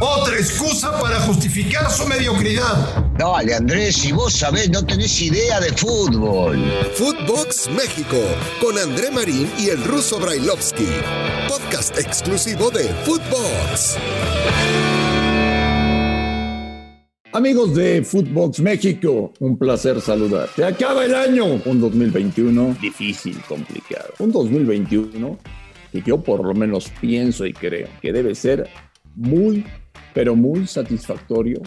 Otra excusa para justificar su mediocridad. Dale, Andrés, si vos sabés, no tenés idea de fútbol. Footbox México, con André Marín y el ruso Brailovsky. Podcast exclusivo de Footbox. Amigos de Footbox México, un placer saludar. Se acaba el año, un 2021 difícil, complicado. Un 2021 que yo por lo menos pienso y creo que debe ser muy, pero muy satisfactorio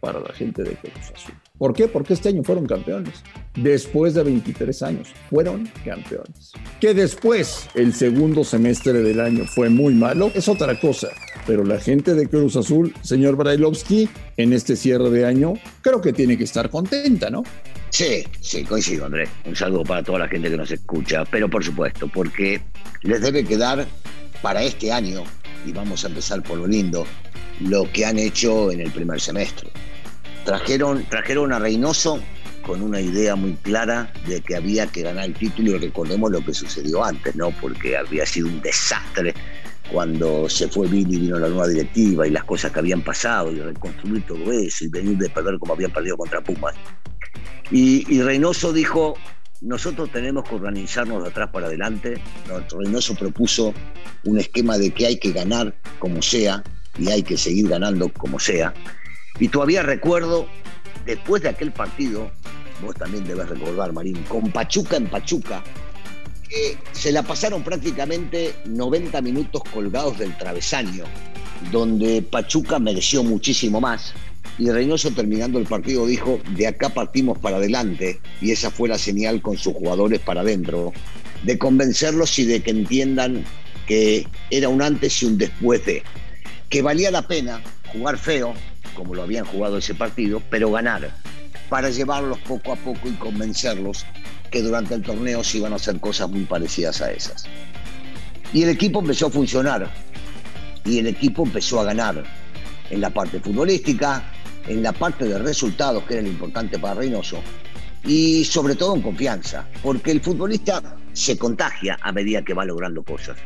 para la gente de Cruz Azul. ¿Por qué? Porque este año fueron campeones. Después de 23 años, fueron campeones. Que después, el segundo semestre del año fue muy malo, es otra cosa. Pero la gente de Cruz Azul, señor Brailovsky, en este cierre de año, creo que tiene que estar contenta, ¿no? Sí, sí, coincido, Andrés. Un saludo para toda la gente que nos escucha. Pero por supuesto, porque les debe quedar para este año, y vamos a empezar por lo lindo, lo que han hecho en el primer semestre. Trajeron, trajeron a Reynoso con una idea muy clara de que había que ganar el título y recordemos lo que sucedió antes, ¿no? Porque había sido un desastre cuando se fue Billy vino la nueva directiva y las cosas que habían pasado y reconstruir todo eso y venir de perder como habían perdido contra Pumas. Y, Reynoso dijo, nosotros tenemos que organizarnos de atrás para adelante. Reynoso propuso un esquema de que hay que ganar como sea y hay que seguir ganando como sea. Y todavía recuerdo, después de aquel partido, vos también debes recordar, Marín, con Pachuca en Pachuca, que se la pasaron prácticamente 90 minutos colgados del travesaño, donde Pachuca mereció muchísimo más. Y Reynoso terminando el partido dijo, de acá partimos para adelante, y esa fue la señal con sus jugadores para adentro, de convencerlos y de que entiendan que era un antes y un después de, que valía la pena jugar feo, como lo habían jugado ese partido, pero ganar, para llevarlos poco a poco y convencerlos que durante el torneo se iban a hacer cosas muy parecidas a esas. Y el equipo empezó a funcionar, y el equipo empezó a ganar en la parte futbolística, en la parte de resultados, que era lo importante para Reynoso, y sobre todo en confianza, porque el futbolista se contagia a medida que va logrando cosas.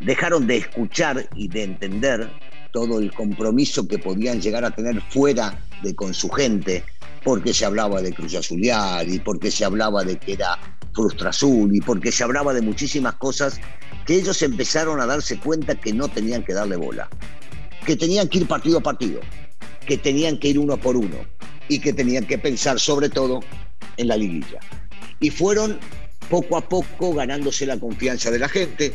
Dejaron de escuchar y de entender todo el compromiso que podían llegar a tener fuera de con su gente, porque se hablaba de Cruz Azuliar y porque se hablaba de que era Frustra Azul y porque se hablaba de muchísimas cosas que ellos empezaron a darse cuenta que no tenían que darle bola, que tenían que ir partido a partido, que tenían que ir uno por uno y que tenían que pensar sobre todo en la liguilla. Y fueron poco a poco ganándose la confianza de la gente,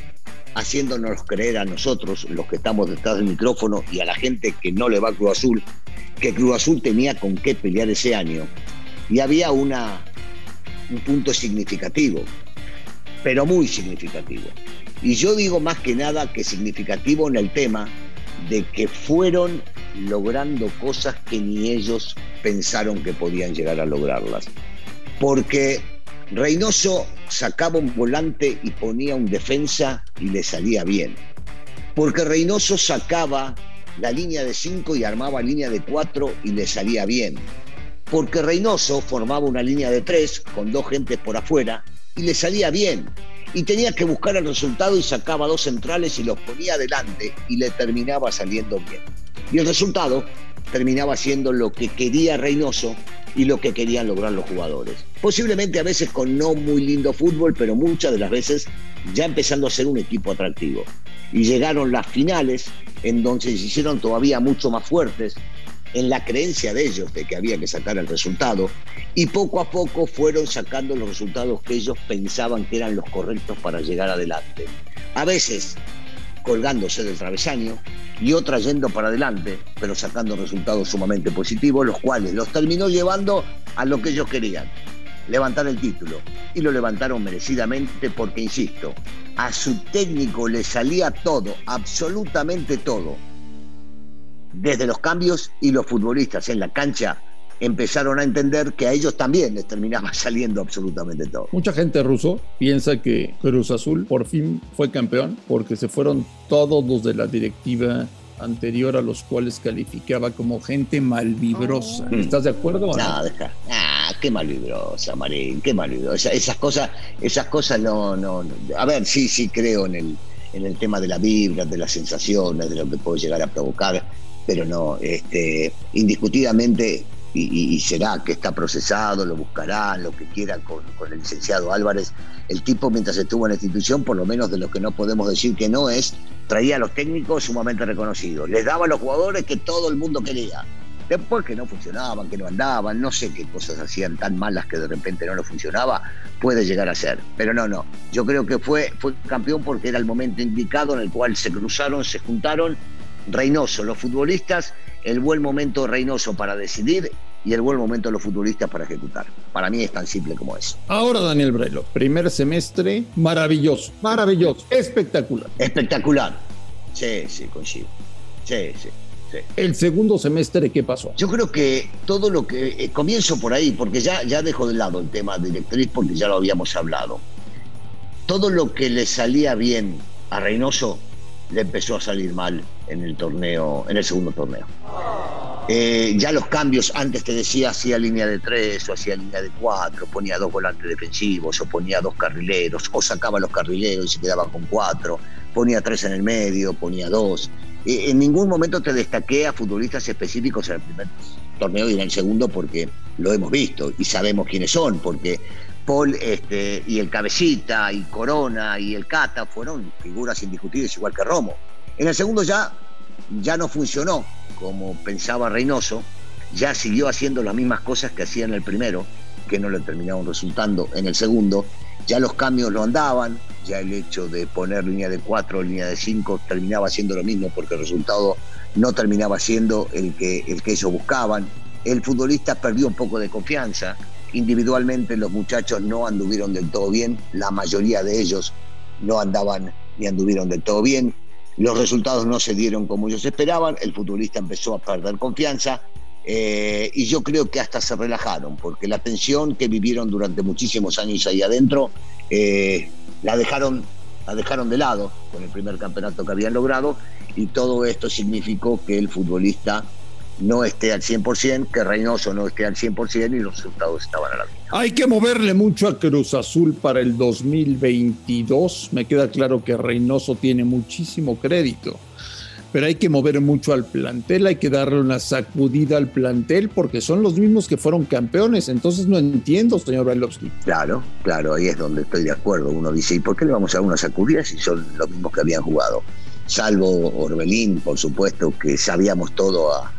haciéndonos creer a nosotros, los que estamos detrás del micrófono, y a la gente que no le va a Cruz Azul, que Cruz Azul tenía con qué pelear ese año. Y había una, un punto significativo, pero muy significativo. Y yo digo más que nada que significativo en el tema de que fueron logrando cosas que ni ellos pensaron que podían llegar a lograrlas. Porque Reynoso sacaba un volante y ponía un defensa y le salía bien. Porque Reynoso sacaba la línea de 5 y armaba línea de 4 y le salía bien. Porque Reynoso formaba una línea de 3 con dos gentes por afuera y le salía bien. Y tenía que buscar el resultado y sacaba dos centrales y los ponía adelante y le terminaba saliendo bien. Y el resultado terminaba siendo lo que quería Reynoso y lo que querían lograr los jugadores. Posiblemente a veces con no muy lindo fútbol, pero muchas de las veces ya empezando a ser un equipo atractivo. Y llegaron las finales, en donde se hicieron todavía mucho más fuertes en la creencia de ellos de que había que sacar el resultado y poco a poco fueron sacando los resultados que ellos pensaban que eran los correctos para llegar adelante. A veces colgándose del travesaño y otra yendo para adelante, pero sacando resultados sumamente positivos, los cuales los terminó llevando a lo que ellos querían, levantar el título. Y lo levantaron merecidamente porque, insisto, a su técnico le salía todo, absolutamente todo. Desde los cambios y los futbolistas en la cancha empezaron a entender que a ellos también les terminaba saliendo absolutamente todo. Mucha gente ruso piensa que Cruz Azul por fin fue campeón porque se fueron todos los de la directiva anterior a los cuales calificaba como gente malvibrosa. Oh. ¿Estás de acuerdo? o No, deja. Ah, qué malvibrosa, Marín, qué malvibrosa. Esas cosas, esas cosas no, no, no. A ver, sí, sí creo en el, en el tema de la vibra, de las sensaciones, de lo que puede llegar a provocar, pero no, este, indiscutidamente, y, será que está procesado, lo buscarán, lo que quiera con, el licenciado Álvarez, el tipo mientras estuvo en la institución, por lo menos de lo que no podemos decir que no es, traía a los técnicos sumamente reconocidos, les daba a los jugadores que todo el mundo quería Después que no funcionaban, que no andaban, no sé qué cosas hacían tan malas que de repente no lo funcionaba, puede llegar a ser. Pero no, no. Yo creo que fue, fue campeón porque era el momento indicado en el cual se cruzaron, se juntaron. Reynoso, los futbolistas, el buen momento Reynoso para decidir y el buen momento de los futbolistas para ejecutar. Para mí es tan simple como eso. Ahora, Daniel Brelo, primer semestre, maravilloso, maravilloso, espectacular. Espectacular. Sí, sí, coincido. Sí, sí. El segundo semestre, ¿qué pasó? Yo creo que todo lo que. Eh, comienzo por ahí, porque ya, ya dejo de lado el tema de directriz, porque ya lo habíamos hablado. Todo lo que le salía bien a Reynoso le empezó a salir mal en el torneo, en el segundo torneo. Eh, ya los cambios, antes te decía, hacía línea de tres o hacía línea de cuatro, ponía dos volantes defensivos o ponía dos carrileros, o sacaba los carrileros y se quedaba con cuatro, ponía tres en el medio, ponía dos. Eh, en ningún momento te destaqué a futbolistas específicos en el primer torneo y en el segundo porque lo hemos visto y sabemos quiénes son, porque Paul este, y el Cabecita y Corona y el Cata fueron figuras indiscutibles igual que Romo. En el segundo ya, ya no funcionó como pensaba Reynoso, ya siguió haciendo las mismas cosas que hacía en el primero, que no le terminaron resultando en el segundo, ya los cambios lo andaban, ya el hecho de poner línea de 4 o línea de 5 terminaba siendo lo mismo porque el resultado no terminaba siendo el que, el que ellos buscaban. El futbolista perdió un poco de confianza. Individualmente los muchachos no anduvieron del todo bien, la mayoría de ellos no andaban ni anduvieron del todo bien. Los resultados no se dieron como ellos esperaban, el futbolista empezó a perder confianza eh, y yo creo que hasta se relajaron, porque la tensión que vivieron durante muchísimos años ahí adentro eh, la, dejaron, la dejaron de lado con el primer campeonato que habían logrado y todo esto significó que el futbolista no esté al 100%, que Reynoso no esté al 100% y los resultados estaban a la vista. Hay que moverle mucho a Cruz Azul para el 2022. Me queda claro que Reynoso tiene muchísimo crédito pero hay que mover mucho al plantel, hay que darle una sacudida al plantel porque son los mismos que fueron campeones. Entonces no entiendo, señor Bailovsky. Claro, claro, ahí es donde estoy de acuerdo. Uno dice, ¿y por qué le vamos a dar una sacudida si son los mismos que habían jugado? Salvo Orbelín, por supuesto, que sabíamos todo a,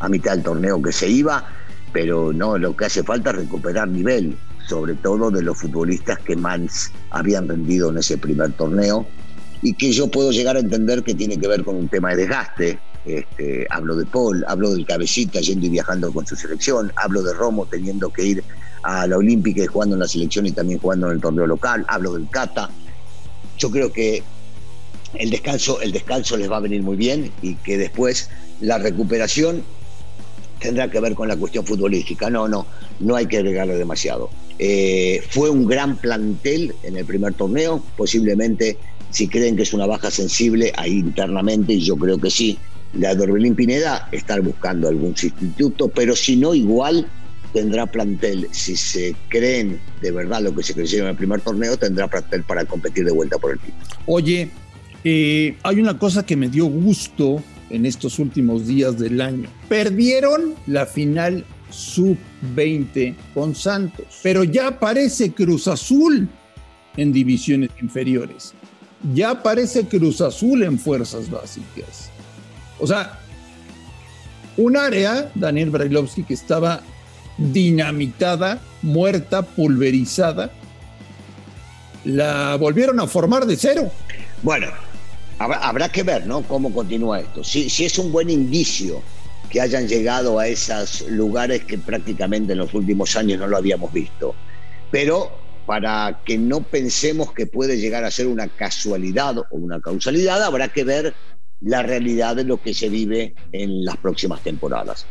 a mitad del torneo que se iba, pero no, lo que hace falta es recuperar nivel, sobre todo de los futbolistas que más habían rendido en ese primer torneo y que yo puedo llegar a entender que tiene que ver con un tema de desgaste. Este, hablo de Paul, hablo del cabecita yendo y viajando con su selección, hablo de Romo teniendo que ir a la Olímpica y jugando en la selección y también jugando en el torneo local, hablo del Cata. Yo creo que el descanso, el descanso les va a venir muy bien y que después la recuperación tendrá que ver con la cuestión futbolística. No, no, no hay que agregarle demasiado. Eh, fue un gran plantel en el primer torneo, posiblemente si creen que es una baja sensible ahí internamente, y yo creo que sí, la de Orbelín Pineda, estar buscando algún sustituto, pero si no, igual tendrá plantel. Si se creen de verdad lo que se creyeron en el primer torneo, tendrá plantel para competir de vuelta por el título. Oye, eh, hay una cosa que me dio gusto en estos últimos días del año. Perdieron la final sub-20 con Santos, pero ya aparece Cruz Azul en divisiones inferiores ya aparece Cruz Azul en fuerzas básicas. O sea, un área, Daniel Brailovsky, que estaba dinamitada, muerta, pulverizada, la volvieron a formar de cero. Bueno, habrá, que ver, ¿no? Cómo continúa esto. Si, si es un buen indicio que hayan llegado a esos lugares que prácticamente en los últimos años no lo habíamos visto. Pero para que no pensemos que puede llegar a ser una casualidad o una causalidad, habrá que ver la realidad de lo que se vive en las próximas temporadas.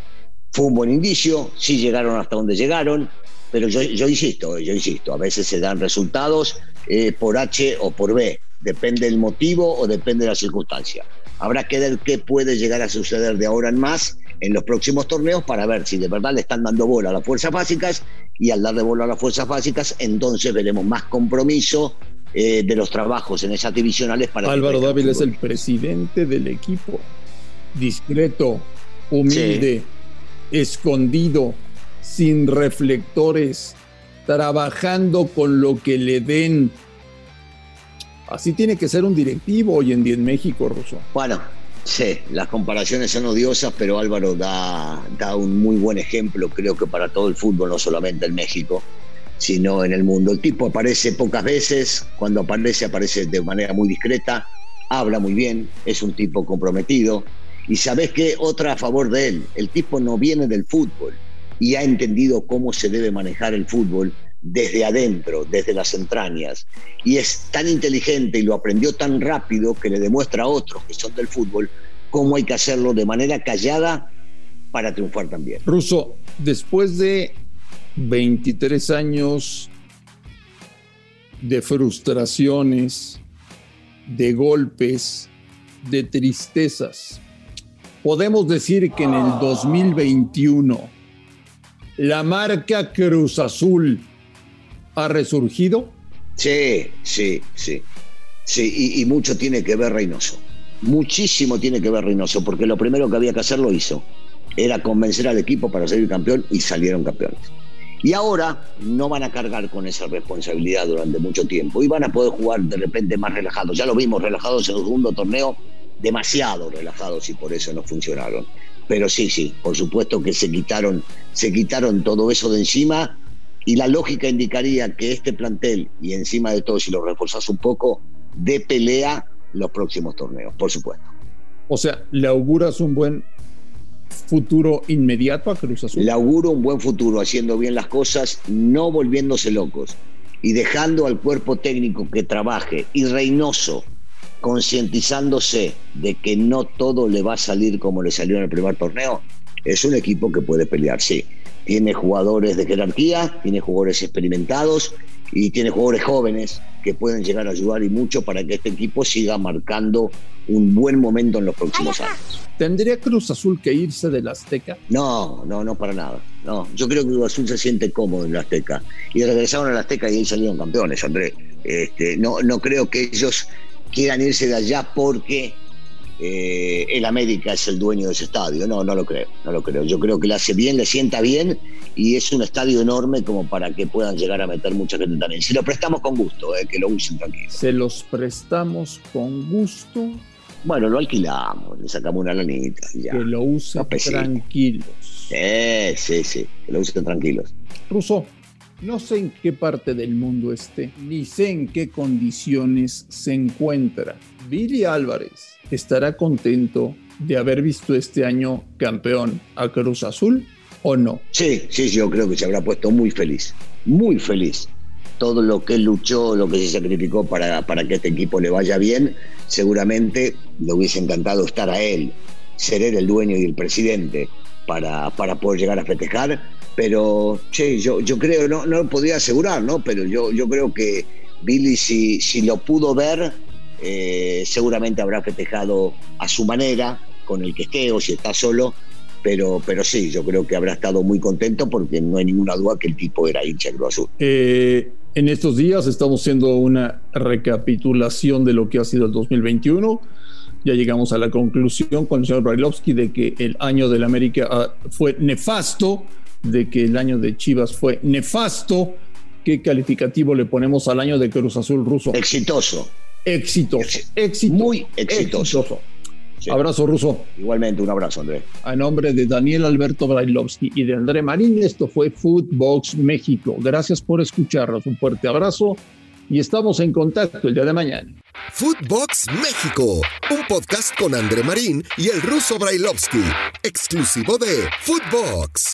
Fue un buen indicio, sí llegaron hasta donde llegaron, pero yo, insisto, yo insisto, a veces se dan resultados eh, por H o por B, depende del motivo o depende de la circunstancia. Habrá que ver qué puede llegar a suceder de ahora en más en los próximos torneos para ver si de verdad le están dando bola a las fuerzas básicas y al darle bola a las fuerzas básicas entonces veremos más compromiso eh, de los trabajos en esas divisionales para... Álvaro Dávila es el presidente del equipo, discreto, humilde, escondido, sin reflectores, trabajando con lo que le den. Así tiene que ser un directivo hoy en día en México, Russo. Bueno, sí, las comparaciones son odiosas, pero Álvaro da, da un muy buen ejemplo, creo que para todo el fútbol, no solamente en México, sino en el mundo. El tipo aparece pocas veces, cuando aparece aparece de manera muy discreta, habla muy bien, es un tipo comprometido. Y sabes qué, otra a favor de él, el tipo no viene del fútbol y ha entendido cómo se debe manejar el fútbol desde adentro, desde las entrañas. Y es tan inteligente y lo aprendió tan rápido que le demuestra a otros que son del fútbol cómo hay que hacerlo de manera callada para triunfar también. Russo, después de 23 años de frustraciones, de golpes, de tristezas, podemos decir que en el 2021 la marca Cruz Azul ha resurgido? Sí, sí, sí. Sí, y, mucho tiene que ver Reynoso. Muchísimo tiene que ver Reynoso, porque lo primero que había que hacer lo hizo. Era convencer al equipo para salir campeón y salieron campeones. Y ahora no van a cargar con esa responsabilidad durante mucho tiempo y van a poder jugar de repente más relajados. Ya lo vimos relajados en el segundo torneo, demasiado relajados y por eso no funcionaron. Pero sí, sí, por supuesto que se quitaron, se quitaron todo eso de encima y la lógica indicaría que este plantel, y encima de todo, si lo reforzas un poco, de pelea los próximos torneos, por supuesto. O sea, ¿le auguras un buen futuro inmediato a Cruz Azul? Le auguro un buen futuro haciendo bien las cosas, no volviéndose locos y dejando al cuerpo técnico que trabaje y Reynoso concientizándose de que no todo le va a salir como le salió en el primer torneo, es un equipo que puede pelear, sí. Tiene jugadores de jerarquía, tiene jugadores experimentados y tiene jugadores jóvenes que pueden llegar a ayudar y mucho para que este equipo siga marcando un buen momento en los próximos años. ¿Tendría Cruz Azul que irse del Azteca? No, no, no para nada. No, yo creo que Cruz Azul se siente cómodo en la Azteca. Y regresaron al Azteca y ahí salieron campeones, André. Este, no, no creo que ellos quieran irse de allá porque eh, el América es el dueño de ese estadio. No, no lo creo, no lo creo. Yo creo que le hace bien, le sienta bien y es un estadio enorme como para que puedan llegar a meter mucha gente también. Si lo prestamos con gusto, eh, que lo usen tranquilo. Se los prestamos con gusto. Bueno, lo alquilamos, le sacamos una lanita. Ya. Que lo usen tranquilos. Eh, sí, sí, que lo usen tranquilos. Ruso, no sé en qué parte del mundo esté, ni sé en qué condiciones se encuentra. Billy Álvarez estará contento de haber visto este año campeón a Cruz Azul o no? Sí, sí, yo creo que se habrá puesto muy feliz, muy feliz. Todo lo que luchó, lo que se sacrificó para, para que este equipo le vaya bien, seguramente le hubiese encantado estar a él, ser él el dueño y el presidente para, para poder llegar a festejar pero, che, yo, yo creo, no, no lo podría asegurar, ¿no? Pero yo, yo creo que Billy, si, si lo pudo ver, eh, seguramente habrá festejado a su manera, con el que esté o si está solo, pero, pero sí, yo creo que habrá estado muy contento porque no hay ninguna duda que el tipo era hincha Cruz Azul. Eh, en estos días estamos haciendo una recapitulación de lo que ha sido el 2021. Ya llegamos a la conclusión con el señor Brailovsky de que el año del América ah, fue nefasto de que el año de Chivas fue nefasto. ¿Qué calificativo le ponemos al año de Cruz Azul ruso? Exitoso. Exitoso. Éxito, Muy exitoso. Abrazo ruso. Igualmente, un abrazo, André. A nombre de Daniel Alberto Brailovsky y de André Marín, esto fue Footbox México. Gracias por escucharnos. Un fuerte abrazo y estamos en contacto el día de mañana. Footbox México, un podcast con André Marín y el ruso Brailovsky, exclusivo de Footbox.